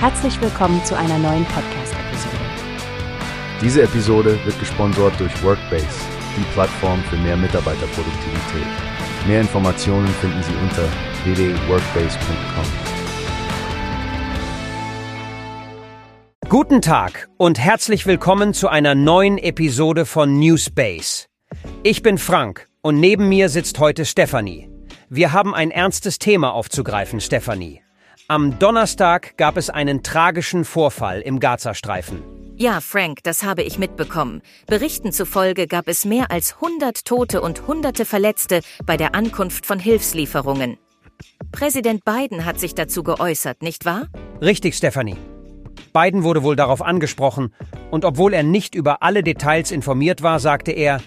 Herzlich willkommen zu einer neuen Podcast-Episode. Diese Episode wird gesponsert durch Workbase, die Plattform für mehr Mitarbeiterproduktivität. Mehr Informationen finden Sie unter www.workbase.com. Guten Tag und herzlich willkommen zu einer neuen Episode von Newspace. Ich bin Frank und neben mir sitzt heute Stefanie. Wir haben ein ernstes Thema aufzugreifen, Stefanie. Am Donnerstag gab es einen tragischen Vorfall im Gazastreifen. Ja, Frank, das habe ich mitbekommen. Berichten zufolge gab es mehr als 100 Tote und Hunderte Verletzte bei der Ankunft von Hilfslieferungen. Präsident Biden hat sich dazu geäußert, nicht wahr? Richtig, Stefanie. Biden wurde wohl darauf angesprochen und obwohl er nicht über alle Details informiert war, sagte er,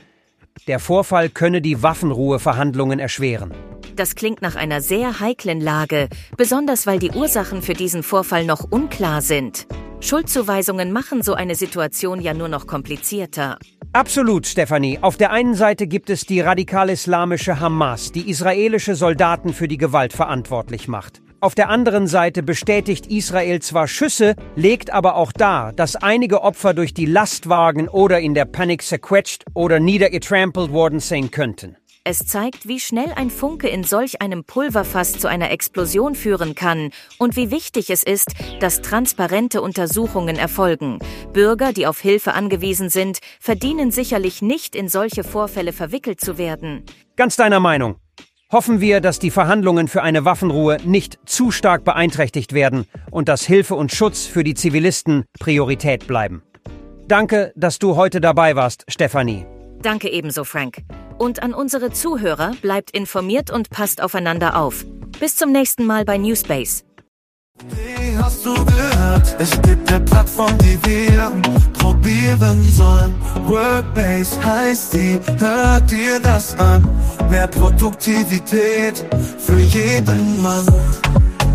der Vorfall könne die Waffenruheverhandlungen erschweren. Das klingt nach einer sehr heiklen Lage, besonders weil die Ursachen für diesen Vorfall noch unklar sind. Schuldzuweisungen machen so eine Situation ja nur noch komplizierter. Absolut, Stefanie. Auf der einen Seite gibt es die radikal-islamische Hamas, die israelische Soldaten für die Gewalt verantwortlich macht. Auf der anderen Seite bestätigt Israel zwar Schüsse, legt aber auch dar, dass einige Opfer durch die Lastwagen oder in der Panik sequetscht oder niedergetrampelt worden sein könnten. Es zeigt, wie schnell ein Funke in solch einem Pulverfass zu einer Explosion führen kann und wie wichtig es ist, dass transparente Untersuchungen erfolgen. Bürger, die auf Hilfe angewiesen sind, verdienen sicherlich nicht, in solche Vorfälle verwickelt zu werden. Ganz deiner Meinung. Hoffen wir, dass die Verhandlungen für eine Waffenruhe nicht zu stark beeinträchtigt werden und dass Hilfe und Schutz für die Zivilisten Priorität bleiben. Danke, dass du heute dabei warst, Stefanie. Danke ebenso, Frank. Und an unsere Zuhörer bleibt informiert und passt aufeinander auf. Bis zum nächsten Mal bei Newspace. Wie hast du gehört? Es gibt eine Plattform, die wir probieren sollen. Workbase heißt die, hört dir das an. Mehr Produktivität für jeden Mann.